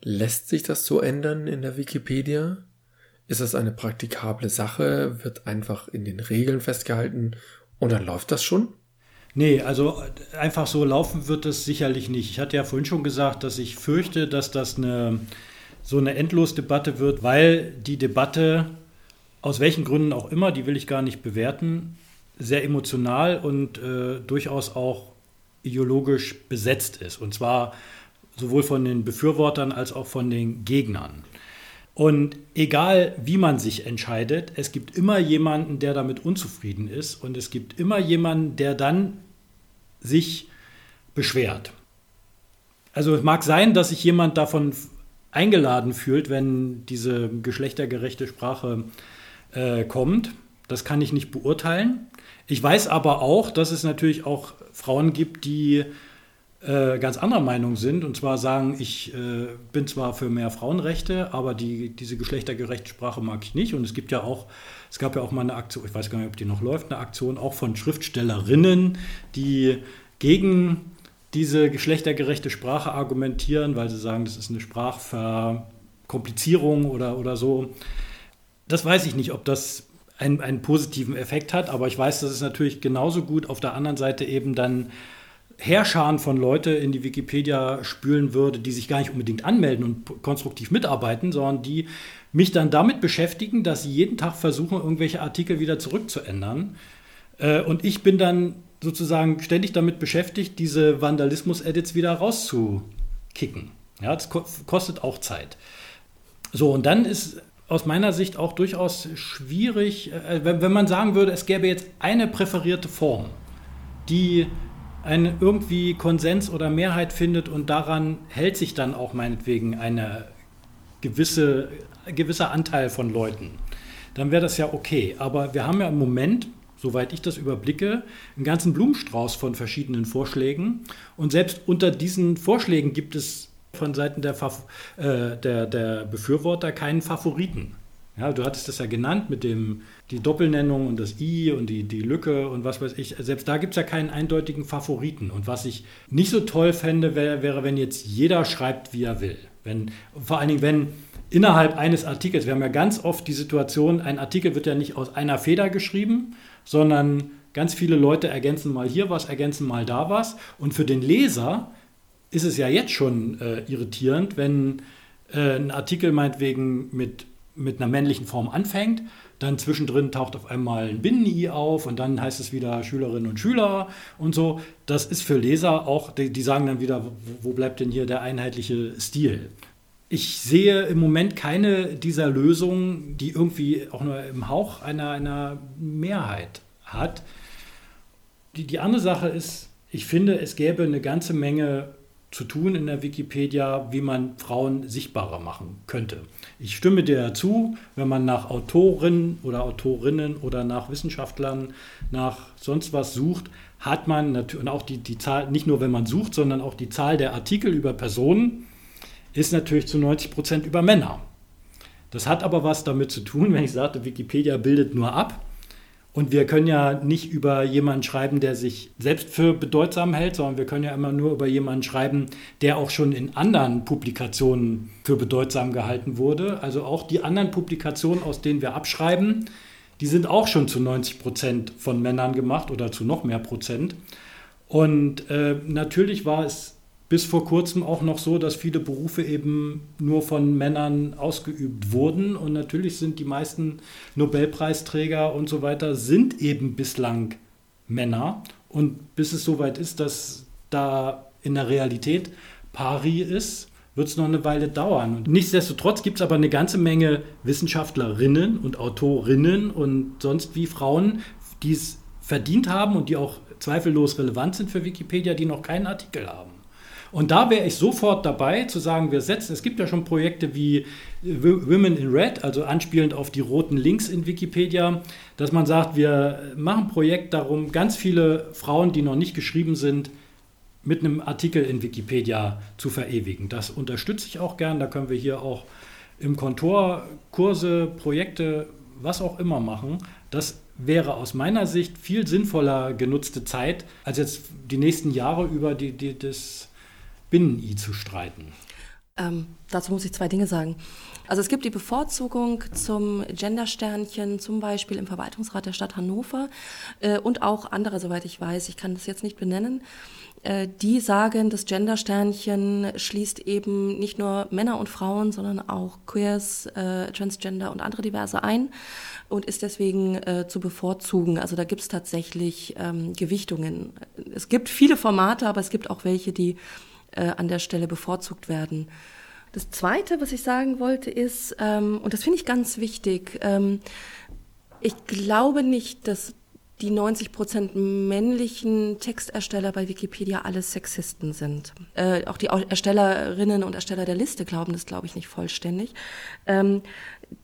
lässt sich das so ändern in der Wikipedia? Ist das eine praktikable Sache? Wird einfach in den Regeln festgehalten und dann läuft das schon?
Nee, also einfach so laufen wird es sicherlich nicht. Ich hatte ja vorhin schon gesagt, dass ich fürchte, dass das eine, so eine Endlosdebatte wird, weil die Debatte, aus welchen Gründen auch immer, die will ich gar nicht bewerten, sehr emotional und äh, durchaus auch ideologisch besetzt ist. Und zwar sowohl von den Befürwortern als auch von den Gegnern. Und egal wie man sich entscheidet, es gibt immer jemanden, der damit unzufrieden ist und es gibt immer jemanden, der dann sich beschwert. Also es mag sein, dass sich jemand davon eingeladen fühlt, wenn diese geschlechtergerechte Sprache äh, kommt. Das kann ich nicht beurteilen. Ich weiß aber auch, dass es natürlich auch Frauen gibt, die äh, ganz anderer Meinung sind und zwar sagen, ich äh, bin zwar für mehr Frauenrechte, aber die, diese geschlechtergerechte Sprache mag ich nicht. Und es gibt ja auch, es gab ja auch mal eine Aktion, ich weiß gar nicht, ob die noch läuft, eine Aktion auch von Schriftstellerinnen, die gegen diese geschlechtergerechte Sprache argumentieren, weil sie sagen, das ist eine Sprachverkomplizierung oder, oder so. Das weiß ich nicht, ob das einen, einen positiven Effekt hat, aber ich weiß, dass es natürlich genauso gut auf der anderen Seite eben dann Heerscharen von Leute in die Wikipedia spülen würde, die sich gar nicht unbedingt anmelden und konstruktiv mitarbeiten, sondern die mich dann damit beschäftigen, dass sie jeden Tag versuchen, irgendwelche Artikel wieder zurückzuändern. Äh, und ich bin dann sozusagen ständig damit beschäftigt, diese Vandalismus-Edits wieder rauszukicken. Ja, das kostet auch Zeit. So, und dann ist aus meiner Sicht auch durchaus schwierig, äh, wenn, man sagen würde, es gäbe jetzt eine präferierte Form, die einen irgendwie Konsens oder Mehrheit findet und daran hält sich dann auch meinetwegen eine gewisse, ein gewisser Anteil von Leuten, dann wäre das ja okay. Aber wir haben ja im Moment, soweit ich das überblicke, einen ganzen Blumenstrauß von verschiedenen Vorschlägen. Und selbst unter diesen Vorschlägen gibt es von Seiten der, äh, der, der Befürworter keinen Favoriten. Ja, du hattest das ja genannt mit dem die Doppelnennung und das I und die, die Lücke und was weiß ich. Selbst da gibt es ja keinen eindeutigen Favoriten. Und was ich nicht so toll fände, wär, wäre, wenn jetzt jeder schreibt, wie er will. Wenn, vor allen Dingen, wenn innerhalb eines Artikels, wir haben ja ganz oft die Situation, ein Artikel wird ja nicht aus einer Feder geschrieben, sondern ganz viele Leute ergänzen mal hier was, ergänzen mal da was. Und für den Leser ist es ja jetzt schon äh, irritierend, wenn äh, ein Artikel meinetwegen mit, mit einer männlichen Form anfängt, dann zwischendrin taucht auf einmal ein Binnen-I auf und dann heißt es wieder Schülerinnen und Schüler und so. Das ist für Leser auch, die, die sagen dann wieder, wo, bleibt denn hier der einheitliche Stil? Ich sehe im Moment keine dieser Lösungen, die irgendwie auch nur im Hauch einer, einer Mehrheit hat. Die, die andere Sache ist, ich finde, es gäbe eine ganze Menge zu tun in der Wikipedia, wie man Frauen sichtbarer machen könnte. Ich stimme dir zu, wenn man nach Autoren oder Autorinnen oder nach Wissenschaftlern, nach sonst was sucht, hat man natürlich, und auch die, die Zahl, nicht nur wenn man sucht, sondern auch die Zahl der Artikel über Personen ist natürlich zu 90 Prozent über Männer. Das hat aber was damit zu tun, wenn ich sagte, Wikipedia bildet nur ab und wir können ja nicht über jemanden schreiben, der sich selbst für bedeutsam hält, sondern wir können ja immer nur über jemanden schreiben, der auch schon in anderen Publikationen für bedeutsam gehalten wurde. Also auch die anderen Publikationen, aus denen wir abschreiben, die sind auch schon zu 90 Prozent von Männern gemacht oder zu noch mehr Prozent. Und äh, natürlich war es bis vor kurzem auch noch so, dass viele Berufe eben nur von Männern ausgeübt wurden. Und natürlich sind die meisten Nobelpreisträger und so weiter sind eben bislang Männer. Und bis es soweit ist, dass da in der Realität pari ist, wird es noch eine Weile dauern. Und nichtsdestotrotz gibt es aber eine ganze Menge Wissenschaftlerinnen und Autorinnen und sonst wie Frauen, die es verdient haben und die auch zweifellos relevant sind für Wikipedia, die noch keinen Artikel haben. Und da wäre ich sofort dabei zu sagen, wir setzen, es gibt ja schon Projekte wie Women in Red, also anspielend auf die roten Links in Wikipedia, dass man sagt, wir machen ein Projekt darum, ganz viele Frauen, die noch nicht geschrieben sind, mit einem Artikel in Wikipedia zu verewigen. Das unterstütze ich auch gern. Da können wir hier auch im Kontor Kurse, Projekte, was auch immer machen. Das wäre aus meiner Sicht viel sinnvoller genutzte Zeit, als jetzt die nächsten Jahre über die, die, das Binnen-I zu streiten?
Ähm, dazu muss ich zwei Dinge sagen. Also es gibt die Bevorzugung zum Gendersternchen, zum Beispiel im Verwaltungsrat der Stadt Hannover äh, und auch andere, soweit ich weiß. Ich kann das jetzt nicht benennen. Äh, die sagen, das Gendersternchen schließt eben nicht nur Männer und Frauen, sondern auch Queers, äh, Transgender und andere Diverse ein und ist deswegen äh, zu bevorzugen. Also da gibt es tatsächlich ähm, Gewichtungen. Es gibt viele Formate, aber es gibt auch welche, die äh, an der Stelle bevorzugt werden. Das Zweite, was ich sagen wollte, ist, ähm, und das finde ich ganz wichtig, ähm, ich glaube nicht, dass die 90 Prozent männlichen Textersteller bei Wikipedia alles Sexisten sind. Äh, auch die Erstellerinnen und Ersteller der Liste glauben das, glaube ich, nicht vollständig. Ähm,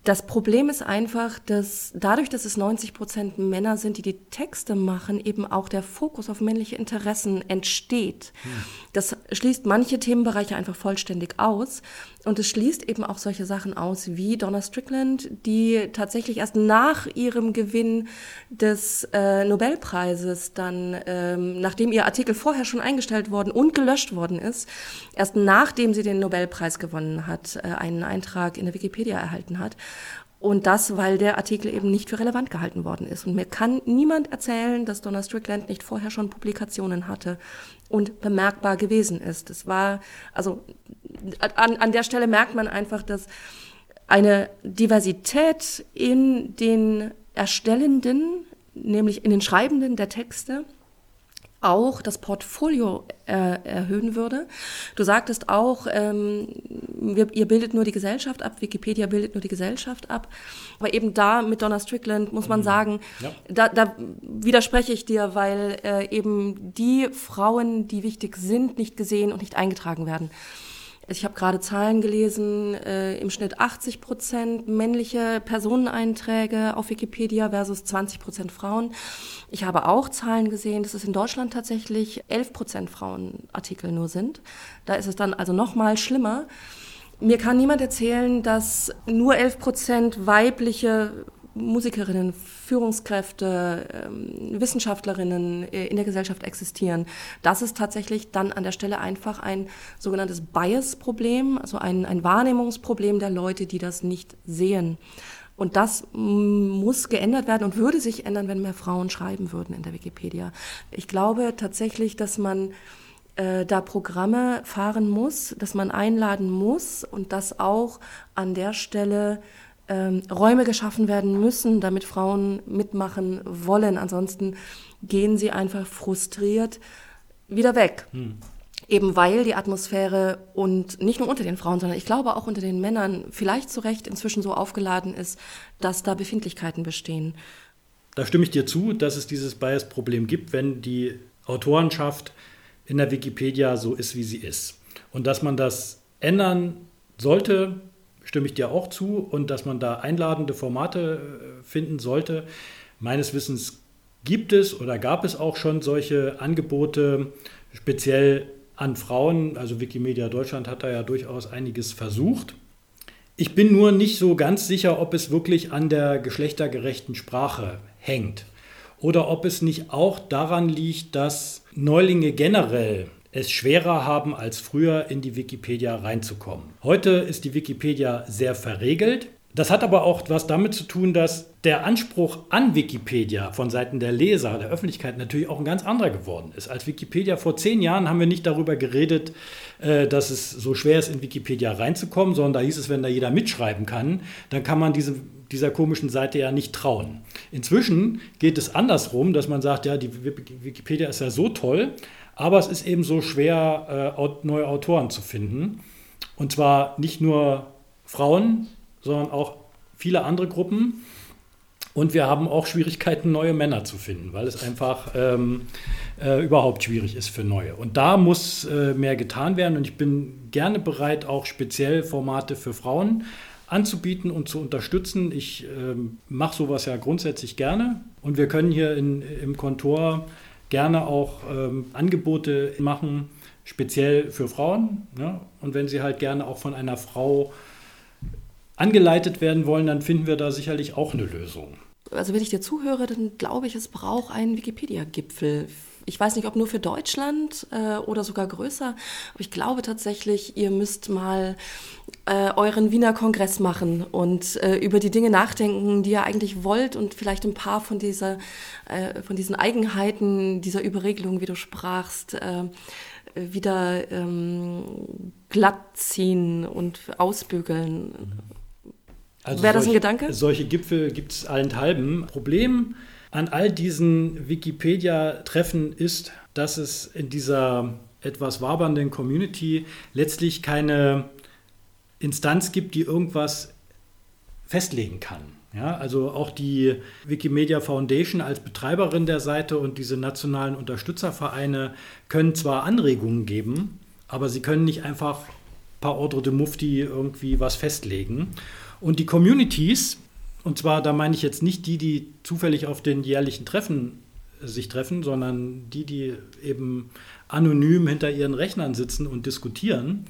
das Problem ist einfach, dass dadurch, dass es 90 Prozent Männer sind, die die Texte machen, eben auch der Fokus auf männliche Interessen entsteht. Hm. Das schließt manche Themenbereiche einfach vollständig aus. Und es schließt eben auch solche Sachen aus wie Donna Strickland, die tatsächlich erst nach ihrem Gewinn des äh, Nobelpreises dann, ähm, nachdem ihr Artikel vorher schon eingestellt worden und gelöscht worden ist, erst nachdem sie den Nobelpreis gewonnen hat, äh, einen Eintrag in der Wikipedia erhalten hat. Und das, weil der Artikel eben nicht für relevant gehalten worden ist. Und mir kann niemand erzählen, dass Donna Strickland nicht vorher schon Publikationen hatte und bemerkbar gewesen ist. Es war, also an, an der Stelle merkt man einfach, dass eine Diversität in den Erstellenden, nämlich in den Schreibenden der Texte, auch das Portfolio äh, erhöhen würde. Du sagtest auch, ähm, wir, ihr bildet nur die Gesellschaft ab, Wikipedia bildet nur die Gesellschaft ab. Aber eben da mit Donna Strickland muss man mhm. sagen, ja. da, da widerspreche ich dir, weil äh, eben die Frauen, die wichtig sind, nicht gesehen und nicht eingetragen werden. Ich habe gerade Zahlen gelesen, äh, im Schnitt 80 Prozent männliche Personeneinträge auf Wikipedia versus 20 Prozent Frauen. Ich habe auch Zahlen gesehen, dass es in Deutschland tatsächlich 11 Prozent Frauenartikel nur sind. Da ist es dann also noch mal schlimmer. Mir kann niemand erzählen, dass nur 11 Prozent weibliche Musikerinnen, Führungskräfte, ähm, Wissenschaftlerinnen äh, in der Gesellschaft existieren. Das ist tatsächlich dann an der Stelle einfach ein sogenanntes Bias-Problem, also ein, ein Wahrnehmungsproblem der Leute, die das nicht sehen. Und das muss geändert werden und würde sich ändern, wenn mehr Frauen schreiben würden in der Wikipedia. Ich glaube tatsächlich, dass man äh, da Programme fahren muss, dass man einladen muss und dass auch an der Stelle ähm, Räume geschaffen werden müssen, damit Frauen mitmachen wollen. Ansonsten gehen sie einfach frustriert wieder weg. Hm. Eben weil die Atmosphäre und nicht nur unter den Frauen, sondern ich glaube auch unter den Männern vielleicht zu Recht inzwischen so aufgeladen ist, dass da Befindlichkeiten bestehen.
Da stimme ich dir zu, dass es dieses Bias-Problem gibt, wenn die Autorenschaft in der Wikipedia so ist, wie sie ist. Und dass man das ändern sollte, stimme ich dir auch zu. Und dass man da einladende Formate äh, finden sollte. Meines Wissens gibt es oder gab es auch schon solche Angebote, speziell an Frauen. Also Wikimedia Deutschland hat da ja durchaus einiges versucht. Ich bin nur nicht so ganz sicher, ob es wirklich an der geschlechtergerechten Sprache hängt. Oder ob es nicht auch daran liegt, dass Neulinge generell es schwerer haben als früher in die Wikipedia reinzukommen. Heute ist die Wikipedia sehr verregelt. Das hat aber auch was damit zu tun, dass der Anspruch an Wikipedia von Seiten der Leser, der Öffentlichkeit natürlich auch ein ganz anderer geworden ist. Als Wikipedia vor zehn Jahren haben wir nicht darüber geredet, äh, dass es so schwer ist, in Wikipedia reinzukommen, sondern da hieß es, wenn da jeder mitschreiben kann, dann kann man diese, dieser komischen Seite ja nicht trauen. Inzwischen geht es andersrum, dass man sagt, ja, die Wikipedia ist ja so toll, aber es ist eben so schwer, äh, neue Autoren zu finden. Und zwar nicht nur Frauen, sondern auch viele andere Gruppen. Und wir haben auch Schwierigkeiten, neue Männer zu finden, weil es einfach ähm, äh, überhaupt schwierig ist für neue. Und da muss äh, mehr getan werden. Und ich bin gerne bereit, auch speziell Formate für Frauen anzubieten und zu unterstützen. Ich ähm, mache sowas ja grundsätzlich gerne. Und wir können hier in, im Kontor gerne auch ähm, Angebote machen, speziell für Frauen. Ne? Und wenn sie halt gerne auch von einer Frau angeleitet werden wollen, dann finden wir da sicherlich auch eine Lösung.
Also wenn ich dir zuhöre, dann glaube ich, es braucht einen Wikipedia-Gipfel ich weiß nicht, ob nur für Deutschland äh, oder sogar größer, aber ich glaube tatsächlich, ihr müsst mal äh, euren Wiener Kongress machen und äh, über die Dinge nachdenken, die ihr eigentlich wollt und vielleicht ein paar von dieser, äh, von diesen Eigenheiten dieser Überregelung, wie du sprachst, äh, wieder ähm, glatt ziehen und ausbügeln.
Also Wäre das ein Gedanke? Solche Gipfel gibt es allenthalben. Problem an all diesen Wikipedia-Treffen ist, dass es in dieser etwas wabernden Community letztlich keine Instanz gibt, die irgendwas festlegen kann. Ja, also auch die Wikimedia Foundation als Betreiberin der Seite und diese nationalen Unterstützervereine können zwar Anregungen geben, aber sie können nicht einfach par ordre de Mufti irgendwie was festlegen. Und die Communities, und zwar, da meine ich jetzt nicht die, die zufällig auf den jährlichen Treffen sich treffen, sondern die, die eben anonym hinter ihren Rechnern sitzen und diskutieren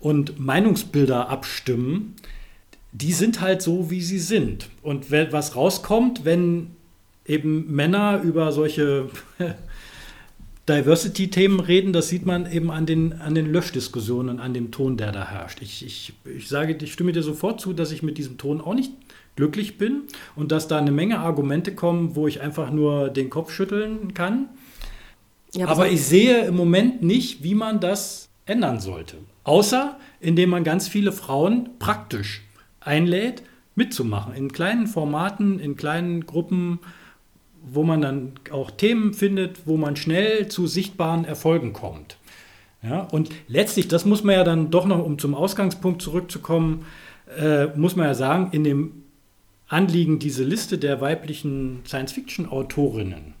und Meinungsbilder abstimmen, die sind halt so, wie sie sind. Und was rauskommt, wenn eben Männer über solche Diversity-Themen reden, das sieht man eben an den, an den Löschdiskussionen und an dem Ton, der da herrscht. Ich, ich, ich sage, ich stimme dir sofort zu, dass ich mit diesem Ton auch nicht glücklich bin und dass da eine Menge Argumente kommen, wo ich einfach nur den Kopf schütteln kann. Ja, aber ich sehe im Moment nicht, wie man das ändern sollte. Außer indem man ganz viele Frauen praktisch einlädt, mitzumachen. In kleinen Formaten, in kleinen Gruppen, wo man dann auch Themen findet, wo man schnell zu sichtbaren Erfolgen kommt. Ja, und letztlich, das muss man ja dann doch noch, um zum Ausgangspunkt zurückzukommen, äh, muss man ja sagen, in dem Anliegen, diese Liste der weiblichen Science-Fiction-Autorinnen,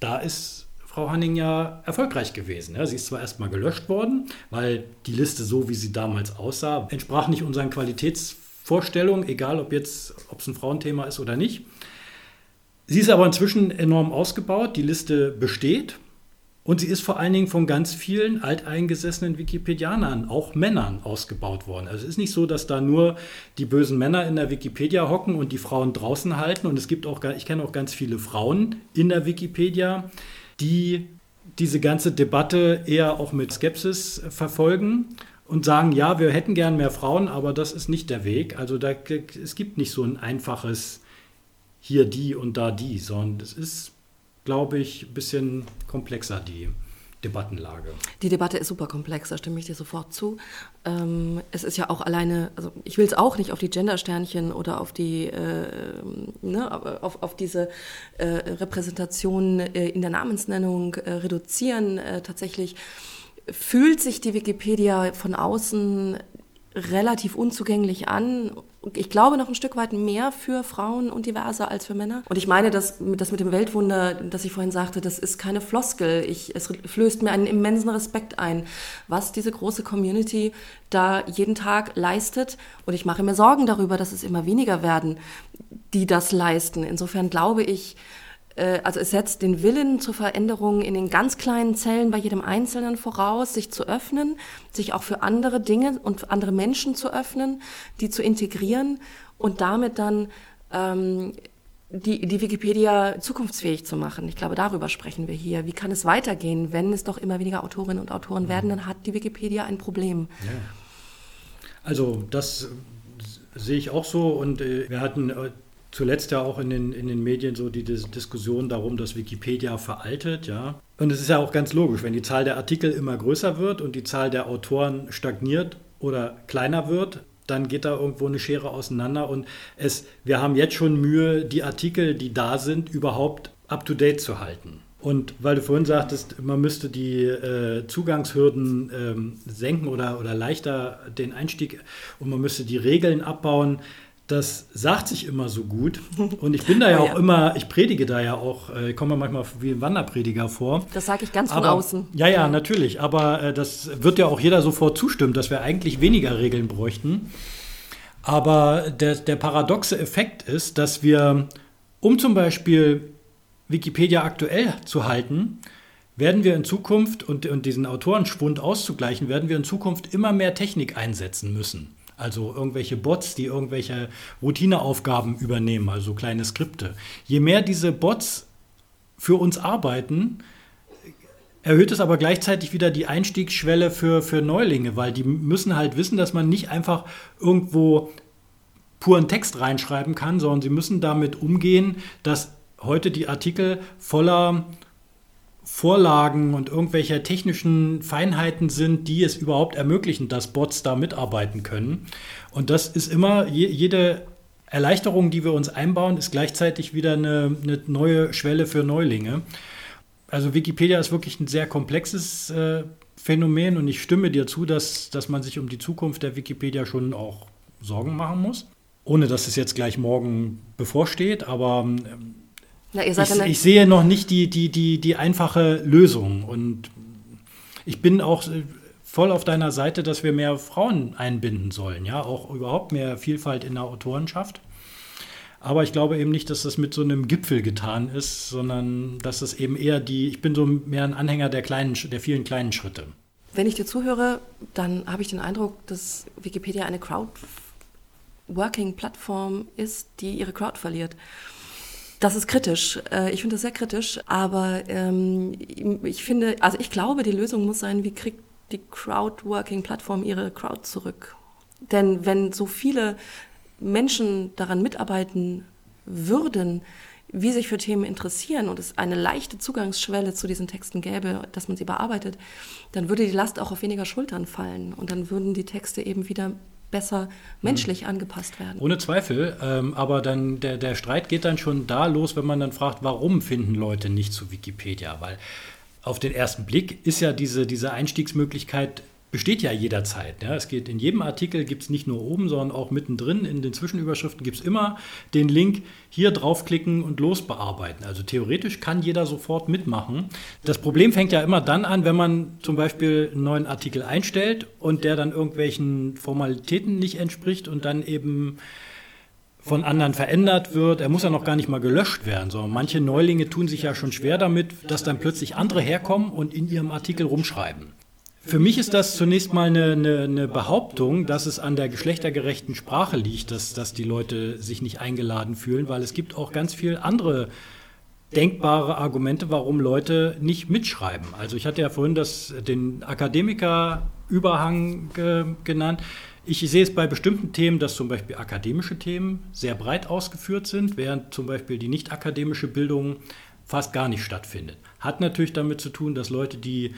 da ist Frau Hanning ja erfolgreich gewesen. Sie ist zwar erstmal gelöscht worden, weil die Liste so, wie sie damals aussah, entsprach nicht unseren Qualitätsvorstellungen, egal ob jetzt, ob es ein Frauenthema ist oder nicht. Sie ist aber inzwischen enorm ausgebaut, die Liste besteht und sie ist vor allen Dingen von ganz vielen alteingesessenen Wikipedianern, auch Männern, ausgebaut worden. Also es ist nicht so, dass da nur die bösen Männer in der Wikipedia hocken und die Frauen draußen halten. Und es gibt auch, ich kenne auch ganz viele Frauen in der Wikipedia, die diese ganze Debatte eher auch mit Skepsis verfolgen und sagen, ja, wir hätten gern mehr Frauen, aber das ist nicht der Weg. Also da, es gibt nicht so ein einfaches hier die und da die, sondern es ist, glaube ich, ein bisschen komplexer, die Debattenlage.
Die Debatte ist super komplex, da stimme ich dir sofort zu. Ähm, es ist ja auch alleine, also ich will es auch nicht auf die Gendersternchen oder auf die, äh, ne, auf, auf diese äh, Repräsentation äh, in der Namensnennung äh, reduzieren. Äh, tatsächlich fühlt sich die Wikipedia von außen relativ unzugänglich an. Ich glaube noch ein Stück weit mehr für Frauen und diverser als für Männer. Und ich meine, dass das mit dem Weltwunder, das ich vorhin sagte, das ist keine Floskel. Ich, es flößt mir einen immensen Respekt ein, was diese große Community da jeden Tag leistet. Und ich mache mir Sorgen darüber, dass es immer weniger werden, die das leisten. Insofern glaube ich, äh, also es setzt den Willen zur Veränderung in den ganz kleinen Zellen bei jedem Einzelnen voraus, sich zu öffnen, sich auch für andere Dinge und andere Menschen zu öffnen, die zu integrieren und damit dann ähm, die, die Wikipedia zukunftsfähig zu machen. Ich glaube, darüber sprechen wir hier. Wie kann es weitergehen, wenn es doch immer weniger Autorinnen und Autoren werden, dann hat die Wikipedia ein Problem. Ja.
Also das sehe ich auch so und äh, wir hatten äh, zuletzt ja auch in den, in den Medien so die Dis Diskussion darum, dass Wikipedia veraltet, ja. Und es ist ja auch ganz logisch, wenn die Zahl der Artikel immer größer wird und die Zahl der Autoren stagniert oder kleiner wird, dann geht da irgendwo eine Schere auseinander und es, wir haben jetzt schon Mühe, die Artikel, die da sind, überhaupt up-to-date zu halten. Und weil du vorhin sagtest, man müsste die äh, Zugangshürden ähm, senken oder, oder leichter den Einstieg und man müsste die Regeln abbauen, das sagt sich immer so gut. Und ich bin da ja oh, auch ja. immer, ich predige da ja auch, äh, ich komme manchmal wie ein Wanderprediger vor.
Das sage ich ganz
aber,
von außen.
Ja, ja, natürlich. Aber äh, das wird ja auch jeder sofort zustimmen, dass wir eigentlich weniger Regeln bräuchten. Aber der, der paradoxe Effekt ist, dass wir, um zum Beispiel Wikipedia aktuell zu halten, werden wir in Zukunft, und, und diesen Autorenschwund auszugleichen, werden wir in Zukunft immer mehr Technik einsetzen müssen. Also irgendwelche Bots, die irgendwelche Routineaufgaben übernehmen, also kleine Skripte. Je mehr diese Bots für uns arbeiten, erhöht es aber gleichzeitig wieder die Einstiegsschwelle für, für Neulinge, weil die müssen halt wissen, dass man nicht einfach irgendwo puren Text reinschreiben kann, sondern sie müssen damit umgehen, dass heute die Artikel voller Vorlagen und irgendwelche technischen Feinheiten sind, die es überhaupt ermöglichen, dass Bots da mitarbeiten können. Und das ist immer, jede Erleichterung, die wir uns einbauen, ist gleichzeitig wieder eine, eine neue Schwelle für Neulinge. Also Wikipedia ist wirklich ein sehr komplexes äh, Phänomen und ich stimme dir zu, dass, dass man sich um die Zukunft der Wikipedia schon auch Sorgen machen muss. Ohne dass es jetzt gleich morgen bevorsteht, aber ähm, na, ich, ich, sehe noch nicht die, die, die, die einfache Lösung. Und ich bin auch äh, voll auf deiner Seite, dass wir mehr Frauen einbinden sollen. Ja, auch überhaupt mehr Vielfalt in der Autorenschaft. Aber ich glaube eben nicht, dass das mit so einem Gipfel getan ist, sondern dass es eben eher die, ich bin so mehr ein Anhänger der kleinen, der vielen kleinen Schritte.
Wenn ich dir zuhöre, dann habe ich den Eindruck, dass Wikipedia eine Crowdworking-Plattform ist, die ihre Crowd verliert. Das ist kritisch. Äh, ich finde das sehr kritisch. Aber ähm, ich finde, also ich glaube, die Lösung muss sein, wie kriegt die Crowdworking-Plattform ihre Crowd zurück? Denn wenn so viele Menschen daran mitarbeiten würden, wie sich für Themen interessieren und es eine leichte Zugangsschwelle zu diesen Texten gäbe, dass man sie bearbeitet, dann würde die Last auch auf weniger Schultern fallen und dann würden die Texte eben wieder besser menschlich mhm. angepasst werden.
Ohne Zweifel, ähm, aber dann der, der Streit geht dann schon da los, wenn man dann fragt, warum finden Leute nicht zu Wikipedia? Weil auf den ersten Blick ist ja diese, diese Einstiegsmöglichkeit besteht ja jederzeit. Ja. Es geht in jedem Artikel, gibt es nicht nur oben, sondern auch mittendrin in den Zwischenüberschriften gibt es immer den Link, hier draufklicken und losbearbeiten. Also theoretisch kann jeder sofort mitmachen. Das Problem fängt ja immer dann an, wenn man zum Beispiel einen neuen Artikel einstellt und der dann irgendwelchen Formalitäten nicht entspricht und dann eben von anderen verändert wird. Er muss ja noch gar nicht mal gelöscht werden, sondern manche Neulinge tun sich ja schon schwer damit, dass dann plötzlich andere herkommen und in ihrem Artikel rumschreiben. Für mich ist das zunächst mal eine, eine, eine, Behauptung, dass es an der geschlechtergerechten Sprache liegt, dass, dass die Leute sich nicht eingeladen fühlen, weil es gibt auch ganz viele andere denkbare Argumente, warum Leute nicht mitschreiben. Also ich hatte ja vorhin das, den Akademiker-Überhang ge, genannt. Ich sehe es bei bestimmten Themen, dass zum Beispiel akademische Themen sehr breit ausgeführt sind, während zum Beispiel die nicht akademische Bildung fast gar nicht stattfindet. Hat natürlich damit zu tun, dass Leute, die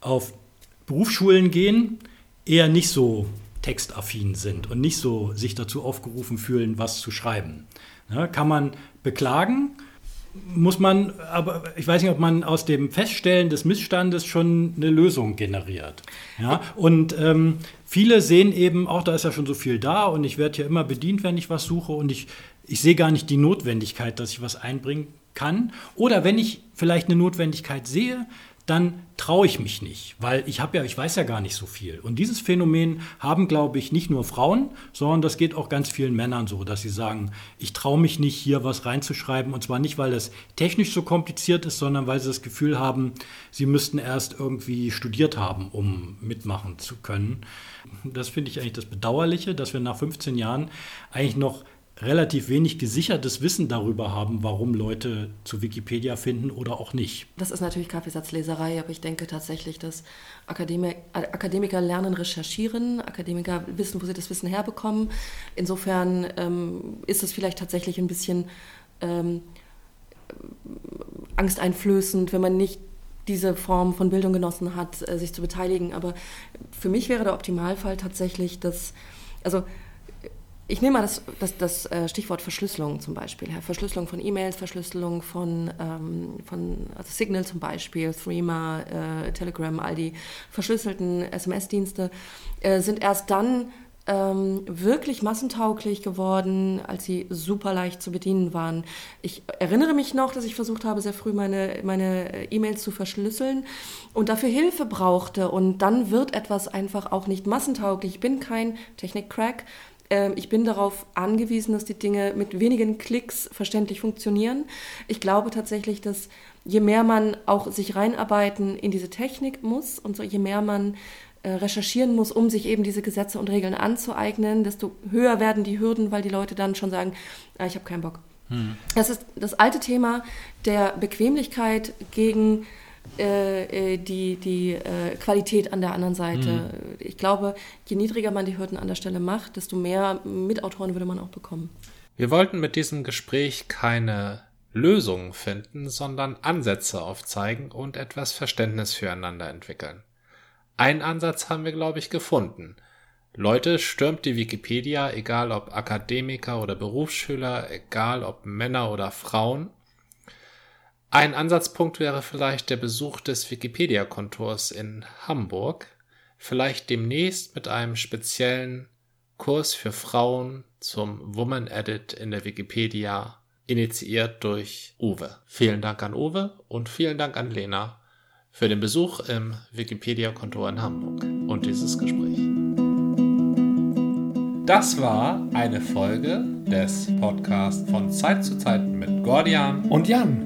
auf Berufsschulen gehen, eher nicht so textaffin sind und nicht so sich dazu aufgerufen fühlen, was zu schreiben. Ja, kann man beklagen, muss man, aber ich weiß nicht, ob man aus dem Feststellen des Missstandes schon eine Lösung generiert. Ja, und ähm, viele sehen eben auch, da ist ja schon so viel da und ich werde ja immer bedient, wenn ich was suche und ich, ich sehe gar nicht die Notwendigkeit, dass ich was einbringen kann. Oder wenn ich vielleicht eine Notwendigkeit sehe, dann traue ich mich nicht, weil ich habe ja, ich weiß ja gar nicht so viel. Und dieses Phänomen haben, glaube ich, nicht nur Frauen, sondern das geht auch ganz vielen Männern so, dass sie sagen, ich traue mich nicht, hier was reinzuschreiben. Und zwar nicht, weil das technisch so kompliziert ist, sondern weil sie das Gefühl haben, sie müssten erst irgendwie studiert haben, um mitmachen zu können. Das finde ich eigentlich das Bedauerliche, dass wir nach 15 Jahren eigentlich noch relativ wenig gesichertes Wissen darüber haben, warum Leute zu Wikipedia finden oder auch nicht.
Das ist natürlich Kaffeesatzleserei, aber ich denke tatsächlich, dass Akademi Akademiker lernen recherchieren, Akademiker wissen, wo sie das Wissen herbekommen. Insofern ähm, ist es vielleicht tatsächlich ein bisschen ähm, angsteinflößend, wenn man nicht diese Form von Bildung genossen hat, äh, sich zu beteiligen. Aber für mich wäre der Optimalfall tatsächlich, dass, also ich nehme mal das, das, das äh, Stichwort Verschlüsselung zum Beispiel. Verschlüsselung von E-Mails, Verschlüsselung von, ähm, von also Signal zum Beispiel, Threema, äh, Telegram, all die verschlüsselten SMS-Dienste äh, sind erst dann ähm, wirklich massentauglich geworden, als sie super leicht zu bedienen waren. Ich erinnere mich noch, dass ich versucht habe, sehr früh meine, meine E-Mails zu verschlüsseln und dafür Hilfe brauchte. Und dann wird etwas einfach auch nicht massentauglich. Ich bin kein Technik-Crack ähm, ich bin darauf angewiesen, dass die Dinge mit wenigen Klicks verständlich funktionieren. Ich glaube tatsächlich, dass je mehr man auch sich reinarbeiten in diese Technik muss und so, je mehr man äh, recherchieren muss, um sich eben diese Gesetze und Regeln anzueignen, desto höher werden die Hürden, weil die Leute dann schon sagen, ah, ich habe keinen Bock. Hm. Das ist das alte Thema der Bequemlichkeit gegen äh, die, die äh, Qualität an der anderen Seite. Mhm. Ich glaube, je niedriger man die Hürden an der Stelle macht, desto mehr Mitautoren würde man auch bekommen.
Wir wollten mit diesem Gespräch keine Lösungen finden, sondern Ansätze aufzeigen und etwas Verständnis füreinander entwickeln. Einen Ansatz haben wir, glaube ich, gefunden. Leute, stürmt die Wikipedia, egal ob Akademiker oder Berufsschüler, egal ob Männer oder Frauen, ein Ansatzpunkt wäre vielleicht der Besuch des Wikipedia-Kontors in Hamburg, vielleicht demnächst mit einem speziellen Kurs für Frauen zum Woman Edit in der Wikipedia, initiiert durch Uwe. Vielen Dank an Uwe und vielen Dank an Lena für den Besuch im Wikipedia-Kontor in Hamburg und dieses Gespräch. Das war eine Folge des Podcasts von Zeit zu Zeit mit Gordian
und Jan.